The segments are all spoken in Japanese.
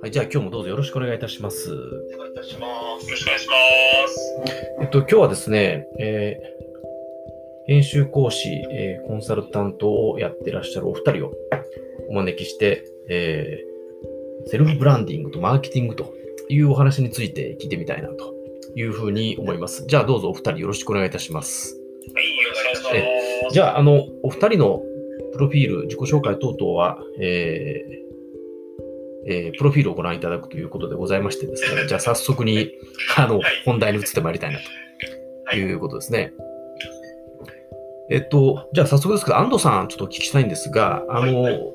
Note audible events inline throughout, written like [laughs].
はい、じゃあ今日もどうぞよろしくお願いいたします。お願いいたします。よろしくお願いします。えっと、今日はですね、えー編集講師、えーコンサルタントをやってらっしゃるお二人をお招きして、えーセルフブランディングとマーケティングというお話について聞いてみたいなというふうに思います。じゃあどうぞお二人よろしくお願いいたします。はい、じゃあ、あの、お二人のプロフィール、自己紹介等々は、えーえープロフィールをご覧いただくということでございましてですね、じゃあ早速に、あの、はい。本題に移ってまいりたいなはい。ということですね。えっと、じゃあ早速ですけど、安藤さん、ちょっとお聞きしたいんですが、あの、はい。は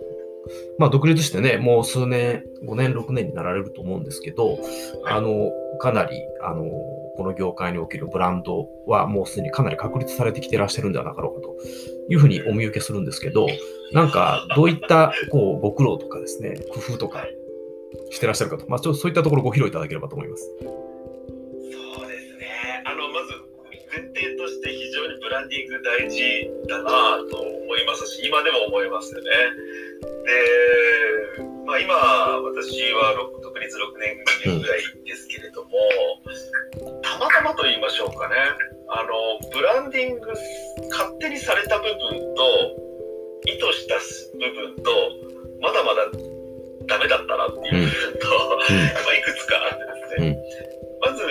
まあ、独立してね、もう数年、5年、6年になられると思うんですけど、あの、かなり、あの、この業界におけるブランドはもうすでにかなり確立されてきてらっしゃるんではなかろうかというふうにお見受けするんですけど、なんか、どういった、こう、ご苦労とかですね、工夫とかしてらっしゃるかと、まあ、ちょっとそういったところご披露いただければと思います。そうですね。あの、まず、前提として非常にブランディング大事だなと思いますし、今でも思いますよね。で、まあ今、私はろ独立6年ぐらいですけれども、たまたまと言いましょうかね。あの、ブランディング勝手にされた部分と、意図した部分と、まだまだダメだったなっていう部分と、[laughs] まあいくつかあってですね。まず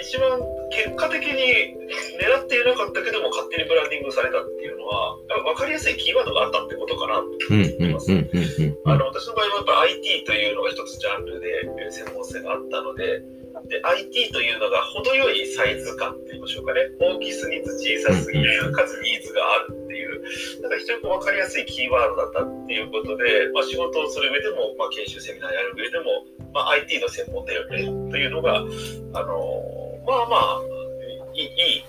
一番結果的に狙っていなかったけども勝手にブランディングされたっていうのは分かりやすいキーワードがあったってことかなとうん、うん、うん、うん、あの私の場合はやっぱ IT というのが一つジャンルで専門性があったのでで IT というのが程よいサイズ感といいましょうかね。大きすぎず小さすぎずかつニーズがあるっていうなんか非常に分かりやすいキーワードだったっていうことで、まあ、仕事をする上でも、まあ、研修セミナーやる上でも、まあ、IT の専門だよねというのがあのまあまあいい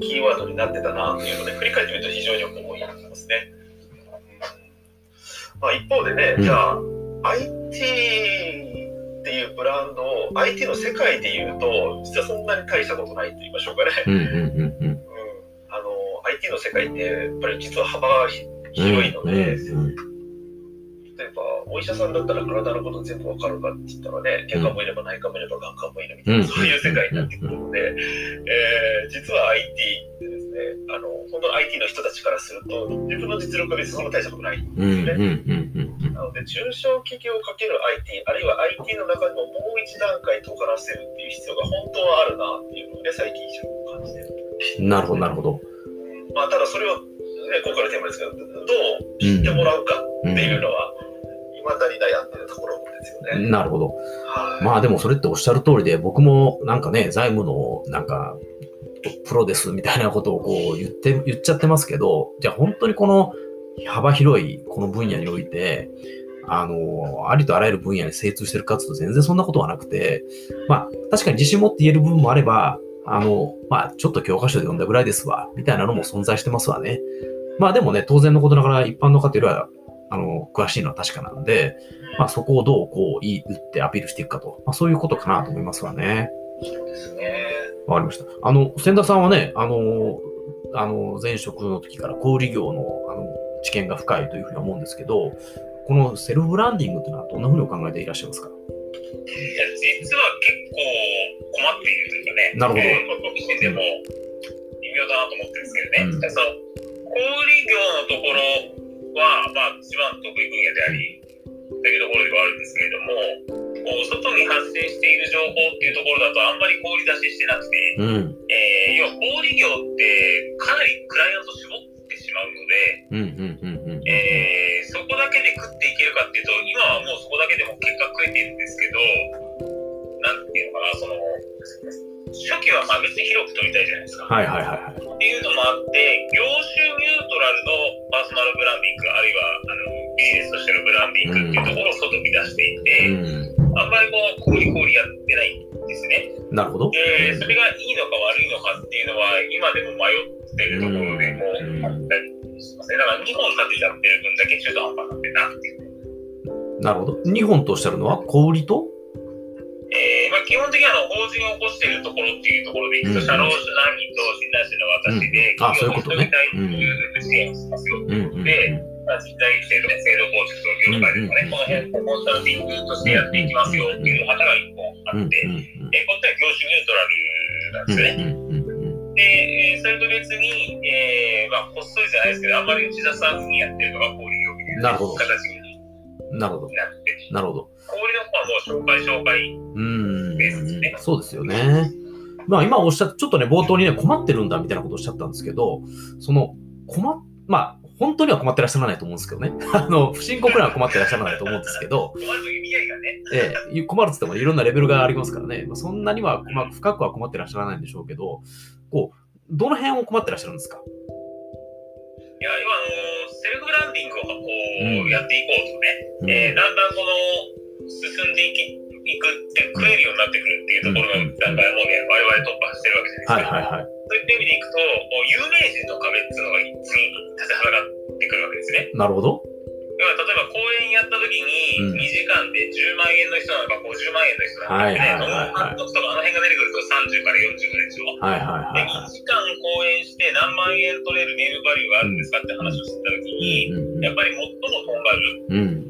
キーワードになってたなっていうので振り返ってみると非常に思いますね。まあ、一方でね、うん。じゃあ IT っていうブランドを IT の世界で言うと実はそんなに大したことないと言いましょうかね。うん、うん、うん、うん、あの IT の世界ってやっぱり実は幅がひ広いので、例えばお医者さんだったら体のこと全部わかるかって言ったらね、外科もいれば内科もいれば眼科もいるみたいな、うんそういう世界になってくるので、えー実は IT ってですね、あの本当の IT の人たちからすると、自分の実力は別にそんな大したことない。うん、うん、うん、うん、なので、中小企業かける IT、あるいは IT の中でももう一段階尖らせるっていう必要が本当はあるなっていうのをね、最近感じてる。うん。なるほど、なるほど。まあ、ただそれを、ね、今回のテーマですけど、どう知ってもらうかっていうのは、未だに悩んでるところですよね。なるほど。はい。まあでもそれっておっしゃる通りで、僕もなんかね、財務のなんか、プロですみたいなことをこう言って、言っちゃってますけど、じゃあ本当にこの幅広いこの分野において、あの、ありとあらゆる分野に精通してるかつと全然そんなことはなくて、まあ確かに自信持って言える部分もあれば、あの、まあちょっと教科書で読んだぐらいですわ、みたいなのも存在してますわね。まあでもね、当然のことながら一般の方よりは、あの、詳しいのは確かなんで、まあそこをどうこう言い打ってアピールしていくかと、まあそういうことかなと思いますわね。そうですね。わかりました。あの、千田さんはね、あの、あの、前職の時から小売業のあの知見が深いというふうに思うんですけど、このセルフブランディングというのはどんなふうにお考えていらっしゃいますか？いや実は結構困っているというかね、なるほど。えー僕自身でも微妙だなと思ってるんですけどね、うん。その小売業のところは、まあ、一番得意分野であり、というところではあるんですけれども、こう外に発信している情報っていうところだと、あんまり小売り出ししてなくて、うん。えー要は小売業ってかなりクライアント絞ってしまうので。えーそこだけで食っていけるかっていうと、今はもうそこだけでも結果食えているんですけど、なんていうのかな、その、初期はまあ別に広く取りたいじゃないですか。はいはいはいはい。っていうのもあって、業種ニュートラルのパーソナルブランディング、あるいはあのビジネスとしてのブランディングっていうところを外に出していて、うあんまりこう、小売小売やってないんですね。ん。なるほど。で、それがいいのか悪いのかっていうのは、今でも迷ってるところでもうんあったりしますね。だから2本立てちゃってる分だけ中途半端になってるなっていう。なるほど。2本とおっしゃるのは小売りと？えーまあ、まあ、基本的にはあの法人を起こしているところっていうところでいくと、うん社労士難民と診断士の私で、企業の人に対する支援をしますよ。うんうんうん。でまあ、人材育成とか制度構築とか業界とかね、この辺をコンサルティングとしてやっていきますよっていう旗が一本あうんって、うんでこっちは業種ニュートラルなんですよね。うんうんうんで、えーそれと別に、えーまあ、こっそりじゃないですけど、あんまり打ち出さずにやってるのが小売業という形にうん。なるほど。なって、なるほど。小売の方はもう紹介紹介。うんですね。そうですよね。まあ今おっしゃちょっとね、冒頭にね、困ってるんだみたいなことをおっしゃったんですけど、その、困っ、まあ、本当には困ってらっしゃらないと思うんですけどね。あの、不申告には困ってらっしゃらないと思うんですけど、困ると意味合いがね、ええ、困るって言ってもいろんなレベルがありますからね。まあ、そんなには、まあ、深くは困ってらっしゃらないんでしょうけど、こう、どの辺を困ってらっしゃるんですか？いや、今、あのセルフブランディングをこうんうやっていこうとね、えーだんだんこの、進んでいきいくって食えるようになってくるっていうところの段階はもうね、我々突破してるわけじゃはないいですか。はいはい。そういった意味でいくと、有名人の壁っていうのが次に立ちはだかってくるわけですね。なるほど。例えば公演やった時うんに2時間で10万円の人なのか50万円の人なのかね、はいはいはいはいその監督とかあの辺が出てくると30から40ぐらいでしょ。はいはいはいで、は2時間公演して何万円取れるネームバリューがあるんですかって話をしてた時い。に、うんうんやっぱり最もとんがるうん。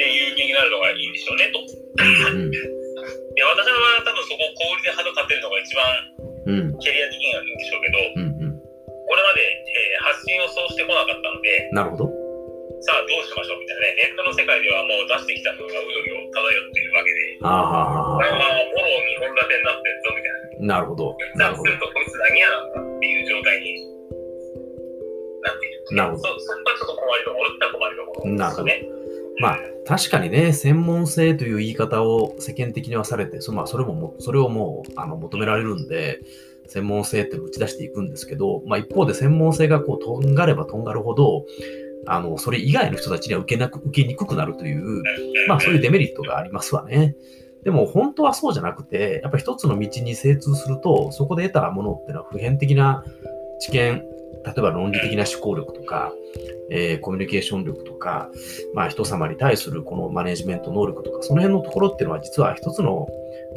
で有形になるのがいいんでしょうねと。うんうんで私は多分そこを小売りで肌立てるのが一番うんキャリア的にはいいんでしょうけど、うんうんこれまで、えー発信をそうしてこなかったので、なるほど。さあどうしましょうみたいなね、ネットの世界ではもう出してきたのがうようよ漂っているわけで、ああはあはあまあまはあ、フォローに本立てになってるぞみたいな。あ。なるほど。なるほどする。とこいつ何やなんだっていう状態になっている。なるほどそそこがちょっと困りどころって困りどころなるほどですね。まあ、確かにね、専門性という言い方を世間的にはされて、そ,、まあ、それもも、それをもうあの求められるんで、専門性って打ち出していくんですけど、まあ、一方で専門性がこう、とんがればとんがるほど、あの、それ以外の人たちには受けなく、受けにくくなるという、まあ、そういうデメリットがありますわね。でも、本当はそうじゃなくて、やっぱ一つの道に精通すると、そこで得たものっていうのは普遍的な知見、例えば論理的な思考力とか、えーコミュニケーション力とか、まあ、人様に対するこのマネジメント能力とか、その辺のところっていうのは実は一つの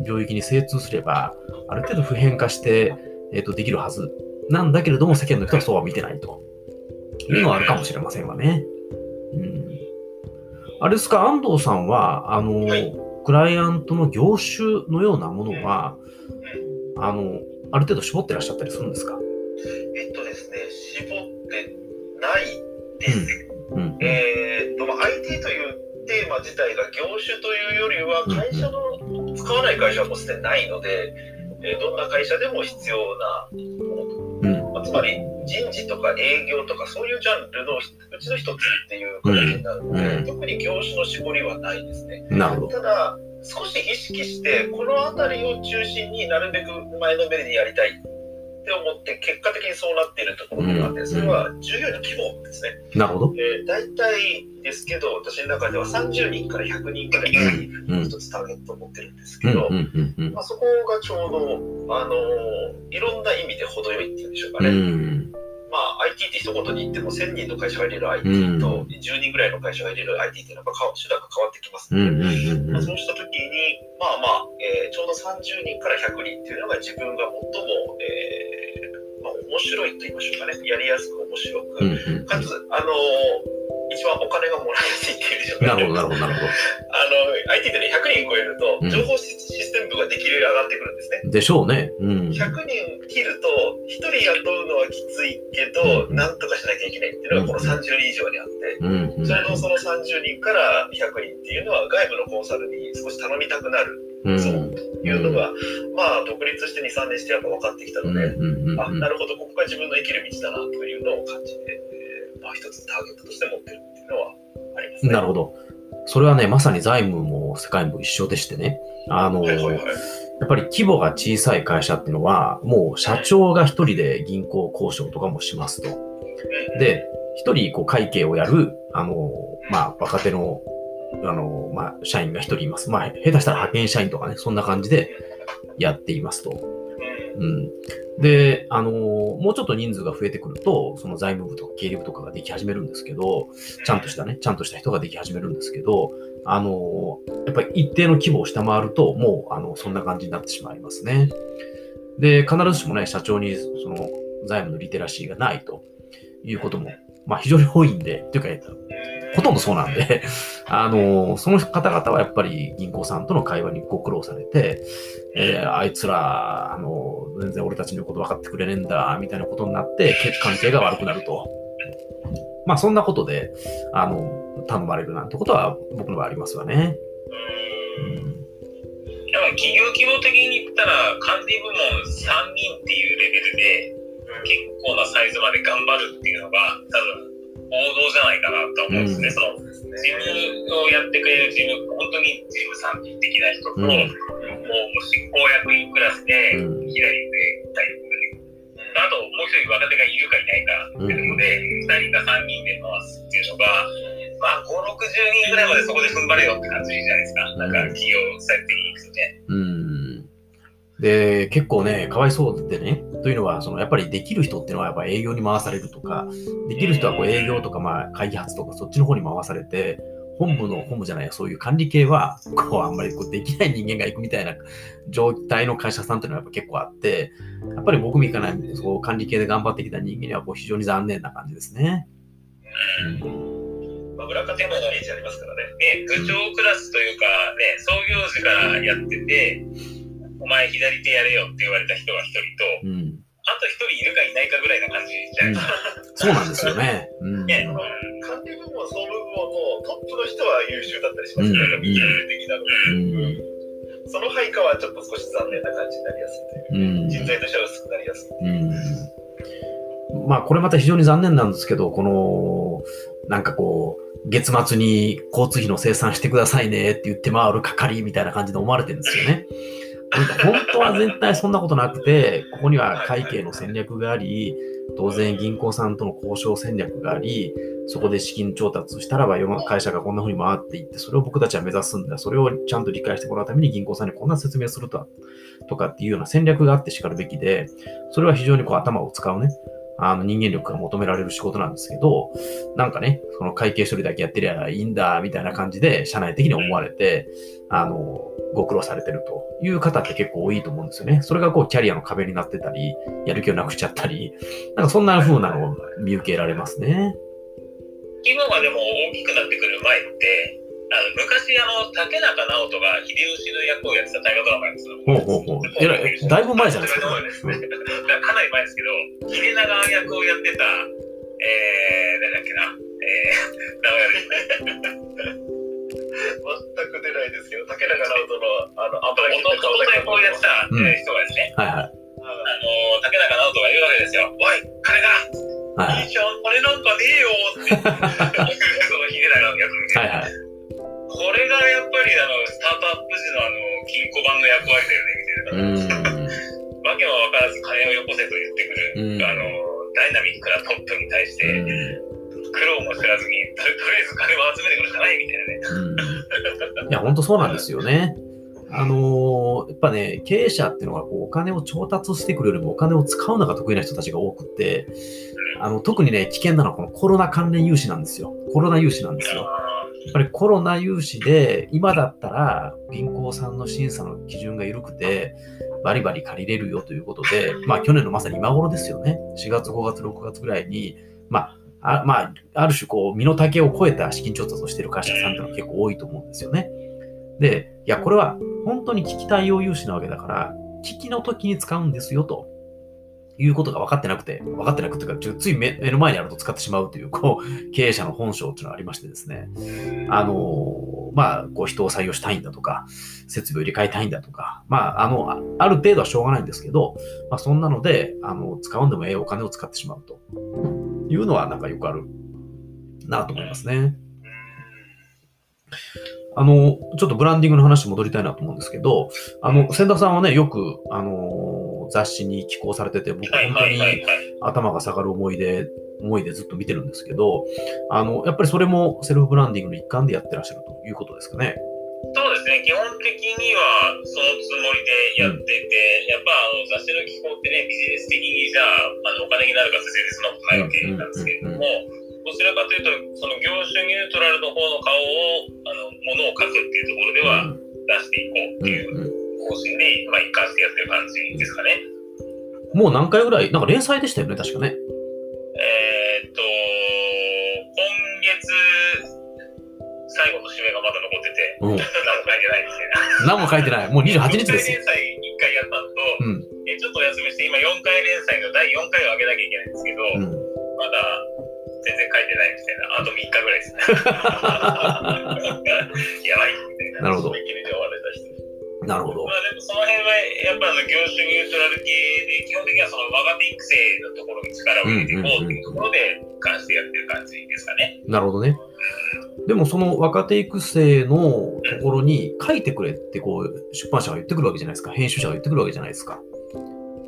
領域に精通すれば、ある程度普遍化して、えーとできるはずなんだけれども、世間の人はそうは見てないと。いうのはあるかもしれませんわね。うん、あれですか、安藤さんは、あの、はい。クライアントの業種のようなものは、あの、ある程度絞ってらっしゃったりするんですか？えっとないです。うん。えーっと、まあ、IT というテーマ自体が業種というよりは、会社の、使わない会社はもうすでにないので、えーどんな会社でも必要なもうん。の、まあ、つまり人事とか営業とかそういうジャンルのうちの一つっていう形になるので、うん特に業種の絞りはないですね。なるほど。ただ、少し意識して、この辺りを中心になるべく前のめりにやりたいって思って、結果的にそうなっているところがあっうんて、それは従業員の規模ですね。なるほど。えー、大体ですけど、私の中では30人から100人くらいにうん。一つターゲットを持ってるんですうん。けど、そこがちょうど、あのーいろんな意味で程よいっていうんでしょうかうね。ん。まあ、IT って一言に言っても、1000人の会社が入れる IT うんと、10人ぐらいの会社が入れる IT っていうのはやっぱ手段が変わってきますうん。ので。まあ、そうしたときに、まあまあ、えーちょうど30人から100人っていうのが自分が最も、えーまあ、面白いと言いましょうかね、やりやすく面白く。かつ、あのー一番お金がもらいやすいっていうんでしょうかね。なるほど、なるほど、なるほど。あの、IT ってね、100人超えるとうん、情報システム部ができるように上がってくるんですね。でしょうね。うん。100人切ると、1人雇うのはきついけど、うんなんとかしなきゃいけないっていうのがこの30人以上にあって、うん。うんそれのその30人から100人っていうのは外部のコンサルに少し頼みたくなるうん。そうというのが、まあ、独立して2、3年してやっぱ分かってきたうん。ので、うん。あ、なるほど、ここが自分の生きる道だなというのを感じて、えーまあ、一つターゲットとして持ってるっていうのはありますね。なるほど。それはね、まさに財務も世界も一緒でしてね。あの、はいはいはい。やっぱり規模が小さい会社っていうのは、もう社長が一人で銀行交渉とかもしますと。うん、で、一人こう会計をやる、あの、まあ、若手の、あの、まあ、社員が一人います。まあ、下手したら派遣社員とかね、そんな感じでやっていますと。うん。で、あのーもうちょっと人数が増えてくると、その財務部とか経理部とかができ始めるんですけど、ちゃんとしたね、ちゃんとした人ができ始めるんですけど、あのーやっぱり一定の規模を下回ると、もう、あの、そんな感じになってしまいますね。で、必ずしもね、社長に、その、財務のリテラシーがないということも、まあ、非常に多いんで、というか、ほとんどそうなんで、[laughs] あの、その方々はやっぱり銀行さんとの会話にご苦労されて、えーあいつら、あの、全然俺たちのこと分かってくれねえんだ、みたいなことになって、関係が悪くなると。まあ、そんなことで、あの、頼まれるなんてことは僕の場合ありますわね。うんやっぱ企業規模的に言ったら、管理部門3人っていうレベルで、結構なサイズまで頑張るっていうのが、多分、王道じゃないかなと思うんですね。うんその事務をやってくれる事務、本当に事務さん的な人と、うんもう執行役員クラスで、うん左であともう一人若手がいるかいないかっていうので、2人か3人で回すっていうのが、まあ、5、60人ぐらいまでそこで踏ん張れよって感じじゃないですか。なんか、企業サイト的に行くとね。うん。で、結構ね、かわいそうでね、というのは、そのやっぱりできる人っていうのはやっぱ営業に回されるとか、できる人はこう営業とか、まあ、開発とか、そっちの方に回されて、本部の、本部じゃないや、そういう管理系は、こう、あんまりこうできない人間が行くみたいな状態の会社さんっていうのはやっぱ結構あって、やっぱり僕みたいな、そう管理系で頑張ってきた人間には、こう、非常に残念な感じですね。うん。まあ、裏方のイメージありますからね。ね、部長クラスというか、ね、創業時からやってて、お前左手やれよって言われた人が一人と、うん。あと一人いるかいないかぐらいな感じじゃないですか。そうなんですよね。うん。ね管理部門、総務部門のトップの人は優秀だったりしますね。うんビジュアル的なのうん。が。その配下はちょっと少し残念な感じになりやすいという。うん。人材としては薄くなりやすい。うんまあ、これまた非常に残念なんですけど、この、なんかこう、月末に交通費の生産してくださいねって言って回る係みたいな感じで思われてるんですよね。本当は絶対そんなことなくて、ここには会計の戦略があり、当然銀行さんとの交渉戦略があり、そこで資金調達したらば世の会社がこんな風に回っていって、それを僕たちは目指すんだ。それをちゃんと理解してもらうために銀行さんにこんな説明すると、とかっていうような戦略があってしかるべきで、それは非常にこう頭を使うね、あの人間力が求められる仕事なんですけど、なんかね、その会計処理だけやってりゃいいんだ、みたいな感じで、社内的に思われて、あの、ご苦労されてるという方って結構多いと思うんですよね。それがこう、キャリアの壁になってたり、やる気をなくしちゃったり、なんかそんな風なのを見受けられますね。規模がでも大きくなってくる前って、あの昔あの竹中直人が秀吉の役をやってた大河ドラマやつほうほうほう。えらいだいぶ前じゃないですか。ね。[laughs] だかなり前ですけど、秀長役をやってた、えー、誰だっけな、えー、名前が出てこない全く出ないですけど、竹中直人のあのあと弟役をやってた、うんえー人がですね、はいはい。あの竹中直人が言うわけですよ。おい、金がはいいいじゃん、金なんかねえよって。その秀長の役みたいな。はいはい。これがやっぱりあのスタートアップ時のあの金庫番の役割だよねみたいな。わけも分からず金をよこせと言ってくる、うんあのダイナミックなトップに対して、うん苦労も知らずにととりあえず金を集めてくるしかないみたいなね。うんいや、本当そうなんですよね。あのーやっぱね、経営者っていうのはこうお金を調達してくるよりもお金を使うのが得意な人たちが多くて、あの特にね、危険なのはこのコロナ関連融資なんですよ。コロナ融資なんですよ。やっぱりコロナ融資で、今だったら銀行さんの審査の基準が緩くて、バリバリ借りれるよということで、まあ去年のまさに今頃ですよね。4月、5月、6月ぐらいに、まあ、あまあ、ある種こう、身の丈を超えた資金調達をしている会社さんっていうのは結構多いと思うんですよね。で、いや、これは本当に危機対応融資なわけだから、危機の時に使うんですよと。いうことが分かってなくて、分かってなくてか、ちょつい目の前にあると使ってしまうという、こう、経営者の本性っていうのがありましてですね。あの、まあ、こう人を採用したいんだとか、設備を入れ替えたいんだとか、まあ、あの、ある程度はしょうがないんですけど、まあ、そんなので、あの、使うんでもええお金を使ってしまうというのは、なんかよくあるなと思いますね。あの、ちょっとブランディングの話に戻りたいなと思うんですけど、あの、千田さんはね、よく、あの、雑誌に寄稿されてて、僕はい本当に。頭が下がる思いで、思いでずっと見てるんですけど、あの、やっぱりそれもセルフブランディングの一環でやってらっしゃるということですかね。そうですね、基本的にはそのつもりでやってて、やっぱあの雑誌の機構ってね、ビジネス的にじゃああのお金になるか全然そんなことないわけなんですけれども、どちらかというと、その業種ニュートラルの方の顔を、あのものを書くっていうところでは出していこうっていう方針で、まあ、一貫してやってる感じですかね。もう何回ぐらい、なんか連載でしたよね、確かね。えーっと、今月、最後の締めがまだ残ってて、うん。何も書いてないみたいな。何も書いてない。もう28日ですよ。連載1回やったのと、うん。えちょっとお休みして、今4回連載の第4回を上げなきゃいけないんですけど、うん。まだ全然書いてないみたいな、あと3日ぐらいですね。[laughs] [laughs] やばいみたいな。なるほど締め切りで終われた人。なるほどま。あでもその辺はやっぱあの業種ニュートラル系で、基本的にはその若手育成のところに力を入れていこうっていうところで関してやってる感じですかね。なるほどね。でもその若手育成のところに書いてくれってこう出版社が言ってくるわけじゃないですか。編集者が言ってくるわけじゃないですか。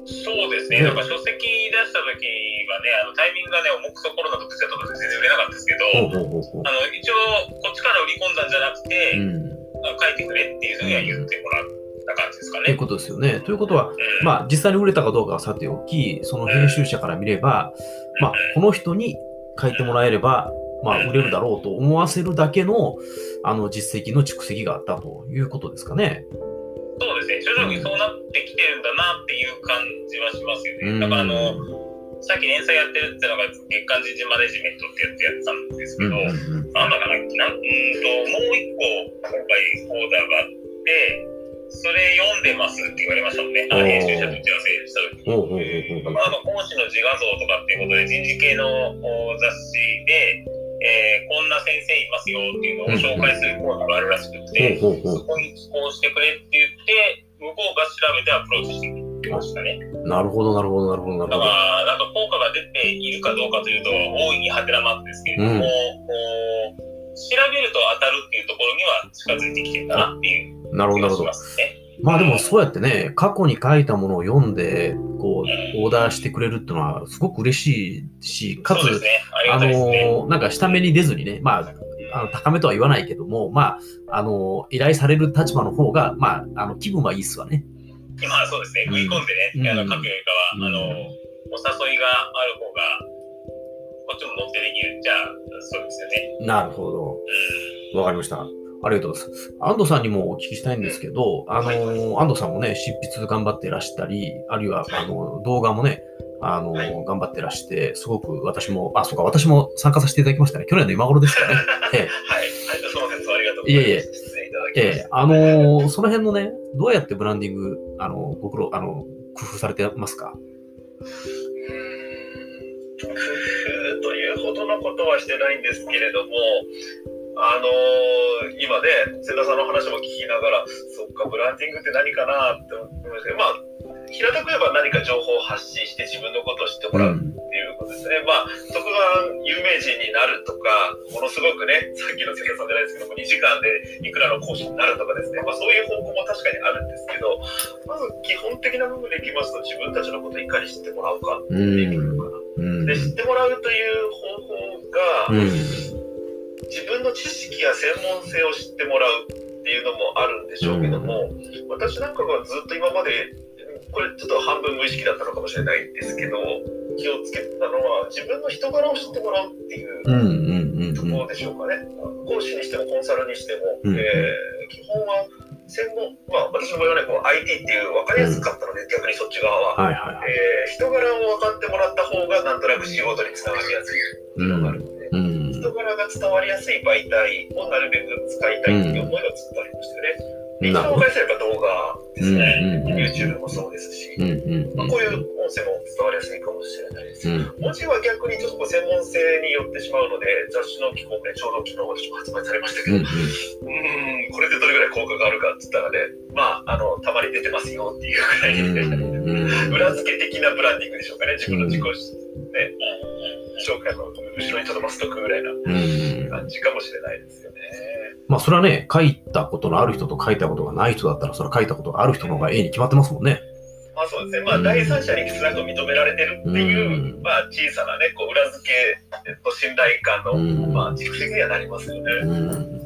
そうですね、ねなんか書籍出した時はね、あのタイミングがね、重くそコロナとぶつかったとか全然売れなかったですけほうど、ほうほうほう。あの一応、こっちから売り込んだんじゃなくて、うん。書いてくれっていうふうには言ってもらった感じですかね。ということですよね。ということは、うんまあ実際に売れたかどうかはさておき、その編集者から見れば、まあこの人に書いてもらえれば、まあ売れるだろうと思わせるだけのあの実績の蓄積があったということですかね。そうですね、徐々にそうなってきてるんだなっていう感じはしますようんね。だからあの、さっき連載やってるっていうのが月間人事マネジメントってやってやってたんですけど、うんうんうん。なんだかな、なんうーんと、もう一個、今回オーダーがあって、それ読んでますって言われましたもんね。あ編集者と打ち合わせした時に。まあ、あの講師の自画像とかっていうことで人事系のお雑誌で、えーこんな先生いますよっていうのを紹介するコーナーがあるらしくて、ほうほうほそこに寄稿してくれって言って、向こうが調べてアプローチしてきましたね。う。なるほど、なるほど、なるほど、なるほど。だから、なんか効果が出ているかどうかというと、大いにハテナマークですけれども、うんこう調べると当たるっていうところには近づいてきてるかなっていうなるほど、なるほどま。あでもそうやってね、過去に書いたものを読んで、こう、オーダーしてくれるっていうのはすごく嬉しいし、かつ、ね。ありあ。の、なんか下目に出ずにね、まあ、あの高めとは言わないけども、まあ、あの、依頼される立場の方が、まあ、あの、気分はいいっすわね。まあそうですね。食い込んでね、うんあの書くよりかは、あの、うんお誘いがある方が、こっちも乗ってできる。じゃあ、そうですよね。なるほど。わかりました。ありがとうございます。安藤さんにもお聞きしたいんですけど、あの、安藤さんもね、執筆頑張ってらしたり、あるいは、あの、動画もね、あの、はい頑張ってらして、すごく私も、あ、そうか、私も参加させていただきましたね。去年の今頃ですかね。[laughs] ええはい。はい。その説はありがとうございます。いえいえええ、あのーその辺のね、どうやってブランディング、あの、ご苦労、あの、工夫されてますか？工夫というほどのことはしてないんですけれども、あのー今ね、千田さんの話も聞きながら、そっか、ブランディングって何かなって思いましたけど、まあ、平たく言えば何か情報を発信して自分のことを知ってもらう。うことですね。まあ、特段有名人になるとか、ものすごくね、さっきの千田さんじゃないですけども、2時間でいくらの講師になるとかですね、まあ、そういう方向も確かにあるんですけど、まず基本的な部分でいきますと、自分たちのことをいかに知ってもらうかうっていうかな。うん。で、知ってもらうという方法が、うん。自分の知識や専門性を知ってもらうっていうのもあるんでしょうけども、私なんかがずっと今までこれちょっと半分無意識だったのかもしれないんですけど気をつけたのは自分の人柄を知ってもらうっていううん。うん。うん。ところでしょうかね、講師にしてもコンサルにしても、うんえー基本は専門まあ私も言わないこう IT っていう分かりやすかったので、逆にそっち側は、はいはいはい。えー人柄を分かってもらった方がなんとなく仕事につながりやすいっていうのがあるので。うん。人柄が伝わりやすい媒体をなるべく使いたいっていう思いがずっとありましたよね。で一なるほど。番分かりやすいのはやっぱ動画ですね。うんうんうん YouTube もそう。まあ、こういう音声も伝わりやすいかもしれないです。うん。文字は逆にちょっとこう専門性によってしまうので、雑誌の寄稿ね、ちょうど昨日私も発売されましたけうん。ど、うーん、これでどれぐらい効果があるかって言ったらね、まあ、あの、たまに出てますよっていうぐらいで、うん。裏付け的なブランディングでしょうかね、自分の自己、ね、紹介の後ろにとどますとくぐらいなうん。感じかもしれないですよね。まあ、それはね、書いたことのある人と書いたことがない人だったら、それは書いたことがある人の方が A に決まってますもんね。まあそうですね、まあ、第三者に少なくとも認められてるっていう、うんまあ、小さなね、こう裏付けと信頼感の、うんまあ、蓄積にはなりますよね。うん。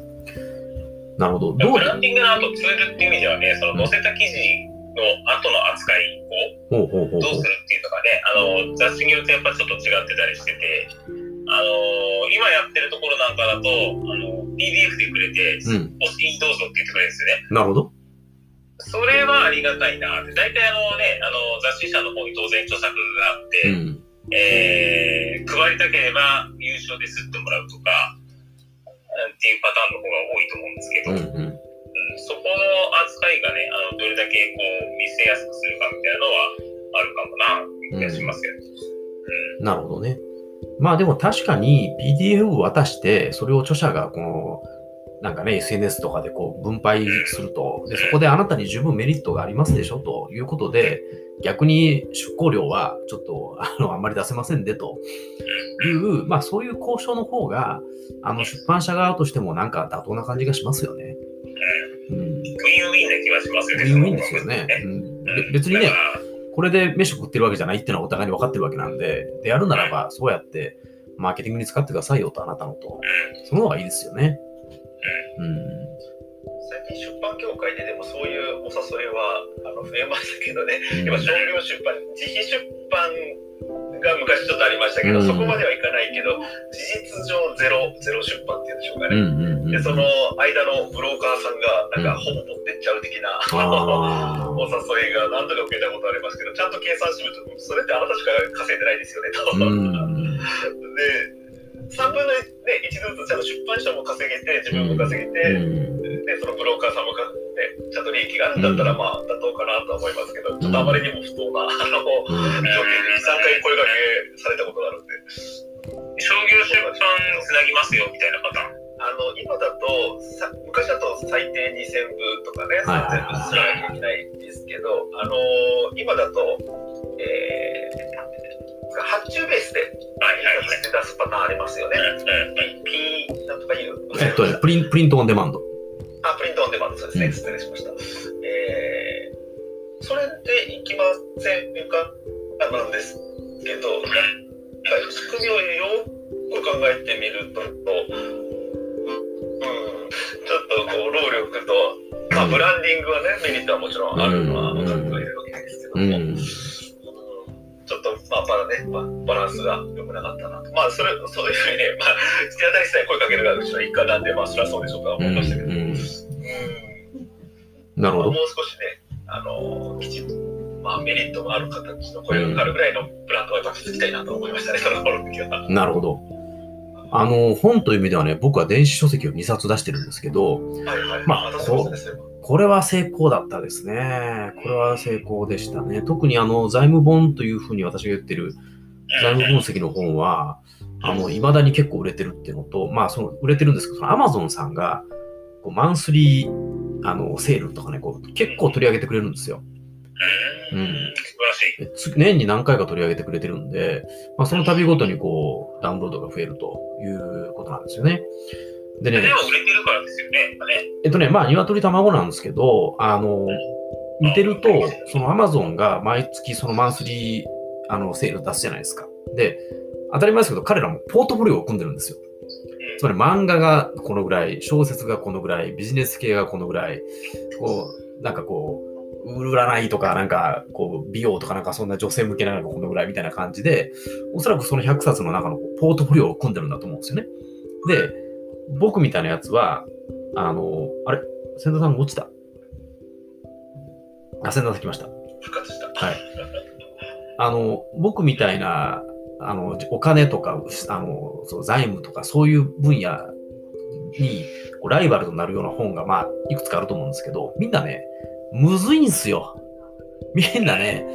なるほど。どうブランディングの後ツールっていう意味ではね、その載せた記事の後の扱いをどうするっていうのがね、あの雑誌によってやっぱちょっと違ってたりしてて、あの今やってるところなんかだと、あの PDF でくれて、うん。お好きにどうぞって言ってくれるんですよね。なるほど。それはありがたいなって。大体あのね、あの雑誌社の方に当然著作があって、うん。えー配りたければ優勝で吸ってもらうとか、うんっていうパターンの方が多いと思うんですけど、うんうん。うんそこの扱いがね、あのどれだけこう見せやすくするかみたいなのはあるかもな気がしますよね。うんなるほどね。まあでも確かに PDF を渡して、それを著者がこの、なんかね、SNS とかでこう分配すると、でそこであなたに十分メリットがありますでしょということで、逆に出向料はちょっとあのあんまり出せませんでという、まあそういう交渉の方が、あの出版社側としてもなんか妥当な感じがしますよね。うん。ウウィンウィンな気がしますよね。ィンウィンですよね。うん、べ別にねこれで飯食ってるわけじゃないっていうのはお互いに分かってるわけなんで、でやるならば、そうやってマーケティングに使ってくださいよと、あなたのと。その方がいいですよね。うん。最近出版業界ででもそういうお誘いはあの増えましたけどね、うん。今商業出版自費出版が昔ちょっとありましたけど、うん。そこまではいかないけど事実上ゼロゼロ出版っていうんでしょうかね、うんうんうん。でその間のブローカーさんがなんかほぼ持ってっちゃう的な、あお誘いが何度か受けたことありますけどちゃんと計算してみるとそれってあなたしか稼いでないですよねと。[laughs] で3分の1、ね、1ずつちゃんと出版社も稼げて自分も稼げて、うん。でそのブローカーさんもちゃんと利益があるんだったら、まあ、妥当かなとは思いますけど、ちょっとあまりにも不当な、あの、うん。条件で2、3回声掛けされたことがあるんで、商業出版つなぎますよみたいなパターン。あの、今だと、さ昔だと最低2000部とかね、はい。はい3000部すらなきゃいけないんですけど、あの今だと、えー、発注ベースで、はいはいはい。出すパターンありますよね。うんうん P、なんとかいう？えっとね、プリンプリントオンデマンド。あ、プリントオンデマンド、そうですね。まあ、まだね、まあ、バランスが良くなかったなと。まあ、それ、そういうふうにね、[laughs] まあ、口当たりさえ声かけるがうちの一家なんで、まあ、それはそうでしょうとはうん。思いましたけど、うんうんなるほどもう。少しね、あのきちんと、まあ、メリットのある形の声がかかるぐらいのブランドはやっぱ築きたいなと思いましたね、その頃の時は。なるほど。あの、本という意味ではね、僕は電子書籍を2冊出してるんですけど、はいはい。まあ私もそうですよ。これは成功だったですね。これは成功でしたね。特にあの、財務本というふうに私が言ってる財務分析の本は、あの、未だに結構売れてるっていうのと、まあ、その、売れてるんですけど、その Amazon さんが、こうマンスリー、あの、セールとかね、こう、結構取り上げてくれるんですよ。うんうん素晴らしい。年に何回か取り上げてくれてるんで、まあ、その度ごとにこう、ダウンロードが増えるということなんですよね。でね売れてるからですよね。えっとね、まあ、鶏卵なんですけど、あの、見てると、その Amazon が毎月そのマンスリー、あの、セール出すじゃないですか。で、当たり前ですけど、彼らもポートフォリオを組んでるんですよ。つまり漫画がこのぐらい、小説がこのぐらい、ビジネス系がこのぐらい、こう、なんかこう、占いとか、なんか、こう、美容とかなんかそんな女性向けなのがこのぐらいみたいな感じで、おそらくその100冊の中のポートフォリオを組んでるんだと思うんですよね。で、僕みたいなやつは、あの、あれ？千田さん落ちた？あ、千田さん来ました。復活した。はい。あの、僕みたいな、あの、お金とか、あの、そう財務とか、そういう分野に、ライバルとなるような本が、まあ、いくつかあると思うんですけど、みんなね、むずいんすよ。みんなね、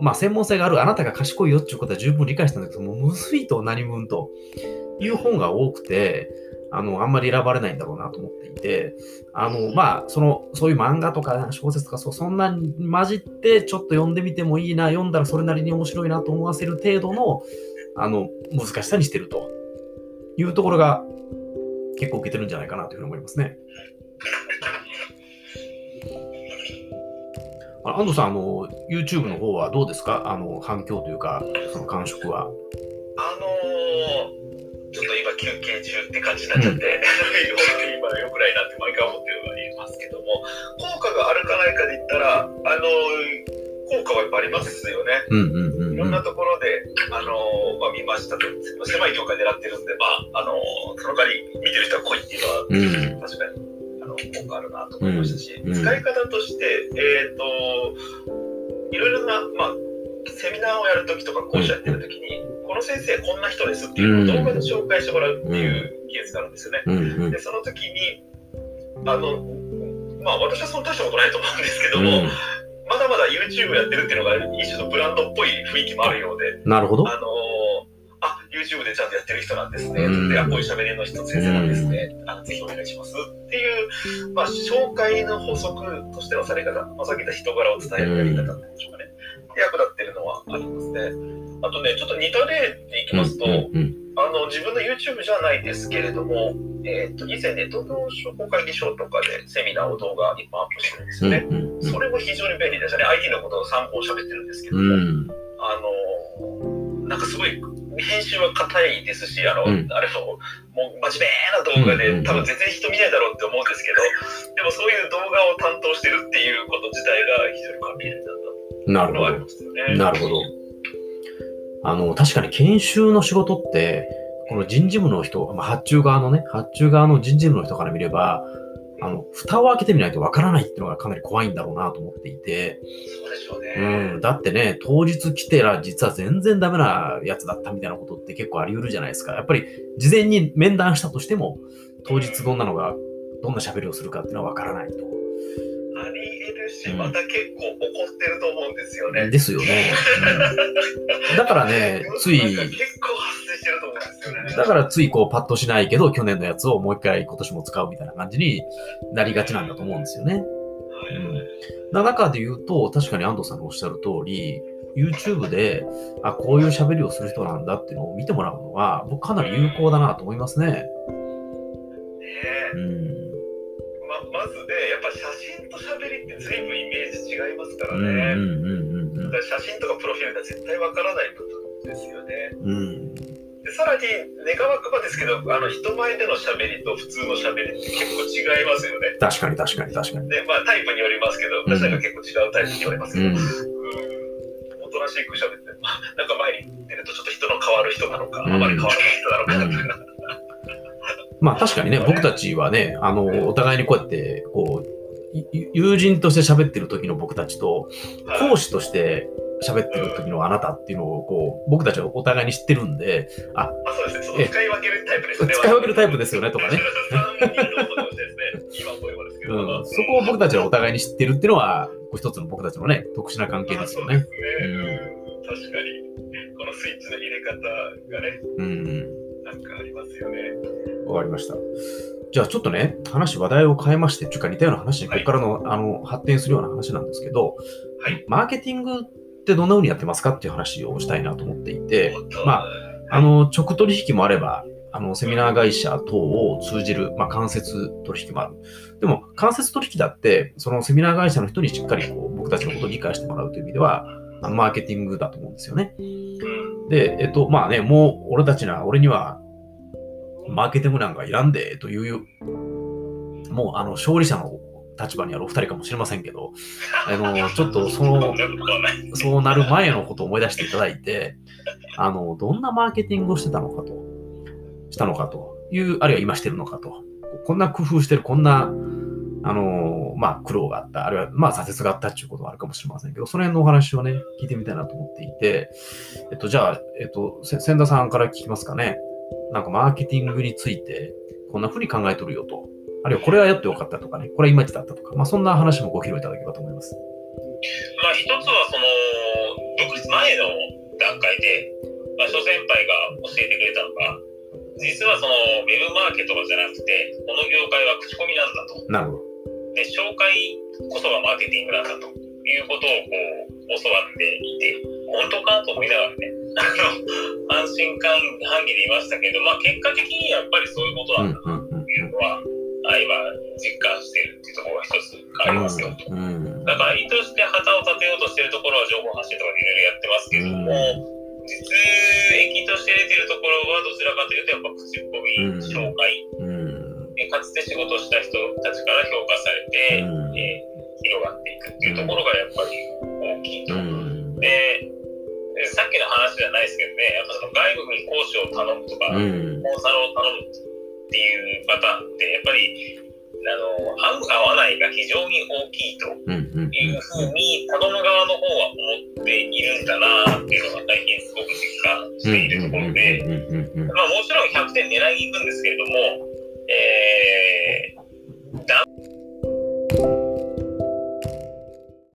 まあ、専門性がある、あなたが賢いよっていうことは十分理解したんだけど、もうむずいと何分という本が多くて、あの、あんまり選ばれないんだろうなと思っていて、あの、まあ、その、そういう漫画とか小説とか、そそんなに混じって、ちょっと読んでみてもいいな、読んだらそれなりに面白いなと思わせる程度の、あの、難しさにしてるというところが、結構受けてるんじゃないかなというふうに思いますね。あ安藤さん、あの、YouTube の方はどうですか？あの、反響というか、その感触は。休憩中って感じになっちゃって、本当に今良くないなって毎回思ってるのが言いますけども、効果があるかないかで言ったら、あの、効果はやっぱありますよね。うんうんうんいろんなところで、あのまあ、見ましたと、狭い業界狙ってるんで、まあ、あのその代わり見てる人は来いっていうのは、うん。確かにあの効果あるなと思いましたし、うんうん。使い方として、えっ、と、いろいろな、まあ、セミナーをやるときとか講師やってるときに、この先生こんな人ですっていうのを動画で紹介してもらうっていうケースがあるんですよね。で、その時に、あの、まあ私はその大したことないと思うんですけどうも、んまだまだ YouTube やってるっていうのが一種のブランドっぽい雰囲気もあるようで、なるほど。あのーあ、YouTube でちゃんとやってる人なんですね。うんで、あ、こういう喋りの人先生なんですね。あのぜひお願いします。っていう、まあ、紹介の補足としてのされ方、まあ、さっき言った人柄を伝えるやり方っていうんでしょうかね。役立ってるのはありますね。あとね、ちょっと似た例でいきますと、うんうんあの自分の YouTube じゃないですけれども、えっと以前ね、東京商工会議所とかでセミナーを動画一本アップしてるんですうんよね。うんそれも非常に便利でしたね。IT のことを3本喋ってるんですけどうも、んあのなんかすごい編集は硬いですし、あの、うんあれももう真面目な動画で、うんうんうん多分全然人見ないだろうって思うんですけど、でもそういう動画を担当してるっていうこと自体が非常に便利だったなるほ。ど。なるほど。あの、確かに研修の仕事って、この人事部の人、まあ、発注側のね、発注側の人事部の人から見れば、あの、蓋を開けてみないとわからないっていうのがかなり怖いんだろうなと思っていて、そうでしょうね。うん、だってね、当日来てら実は全然ダメなやつだったみたいなことって結構あり得るじゃないですか。やっぱり事前に面談したとしても、当日どんなのが、どんな喋りをするかっていうのはわからないと。あり得るし、うんまた結構怒ってると思うんですよね。ですよね。うんだからね、[laughs] つい、結構発生してると思うんですよね。だからついこうパッとしないけど、去年のやつをもう一回今年も使うみたいな感じになりがちなんだと思うんですよね。はいはいはいな中で言うと、確かに安藤さんのおっしゃる通り、YouTube で、あ、こういう喋りをする人なんだっていうのを見てもらうのは、僕かなり有効だなと思いますね。ねえうん。ずね、やっぱ写真と喋りって随分イメージ違いますからうんうんね。うんうんだから写真とかプロフィールでは絶対わからない部分ですよね。うん。うん。でさらに、願わくばですけど、あの人前での喋りと普通の喋りって結構違いますよね。確かに確かに確かに。で、まあタイプによりますけど、うん私なんか結構違うタイプによりますけど、うん。うん、おとなしく喋って、まあ、なんか前に出るとちょっと人の変わる人なのか、うんあまり変わらない人なのか、みたいな。まあ確かにね、僕たちはね、あの、お互いにこうやって、こう、い友人として喋ってる時の僕たちと、はい講師として喋ってる時のあなたっていうのを、こう、僕たちはお互いに知ってるんで、あ、そうですね。使い分けるタイプですね。使い分けるタイプですよねとかね。3人のことかもしれないですね。今思えばですけど。うん、そこを僕たちはお互いに知ってるっていうのは、こう一つの僕たちのね、特殊な関係ですよね。ね。うん、確かに。このスイッチの入れ方がね、うん、なんかありますよね。わかりました。じゃあちょっとね、話、話題を変えまして、ちょっと似たような話に、ここからの、あの、発展するような話なんですけど、はい。マーケティングってどんな風にやってますかっていう話をしたいなと思っていて、まあの、直取引もあれば、あの、セミナー会社等を通じる、まあ、間接取引もある。でも、間接取引だって、そのセミナー会社の人にしっかりこう僕たちのことを理解してもらうという意味では、あのマーケティングだと思うんですよね。うんで、えっと、まあね、もう俺たちな、俺には、マーケティングなんかいらんで、という、もう、あの、勝利者の立場にあるお二人かもしれませんけど、あの、ちょっとその [laughs] そうなる前のことを思い出していただいて、あの、どんなマーケティングをしてたのかと、したのかという、あるいは今してるのかと、こんな工夫してる、こんな、あの、まあ、苦労があった、あるいは、まあ、挫折があったっていうことがあるかもしれませんけど、その辺のお話をね、聞いてみたいなと思っていて、えっと、じゃあ、えっと、せ千田さんから聞きますかね。なんか、マーケティングについて、こんな風に考えとるよと。あるいは、これはやってよかったとかね、これはいまいちだったとか、まあ、そんな話もご披露いただければと思います。まあ一つはその、独立前の段階で、まあ諸先輩が教えてくれたのが、実はそのウェブマーケとかじゃなくて、この業界は口コミなんだと。なるほど。で、紹介こそがマーケティングなんだということをこう教わっていて、本当かと思いながらね、あの、安心感半疑でいましたけど、まあ結果的にやっぱりそういうことうなんんだうんうんというのは、あ今実感しているっていうところが一つありますよと。うん。だから意図して旗を立てようとしてるところは情報発信とかでいろいろやってますけれども、実益として出てるところはどちらかというとやっぱ口コミ紹介、うん。でかつて仕事した人たちから評価されて、うんえー広がっていくっていうところがやっぱり大きいと。うん。ででさっきの話じゃないですけどねやっぱその外部に講師を頼むとか、うん。コンサルを頼むっていうパターンってやっぱりあの合う合わないが非常に大きいと。いうふうに頼む側の方は思っているんだなっていうのが最近すごく実感しているところで。まあ、もちろん100点狙いに行くんですけれども、えー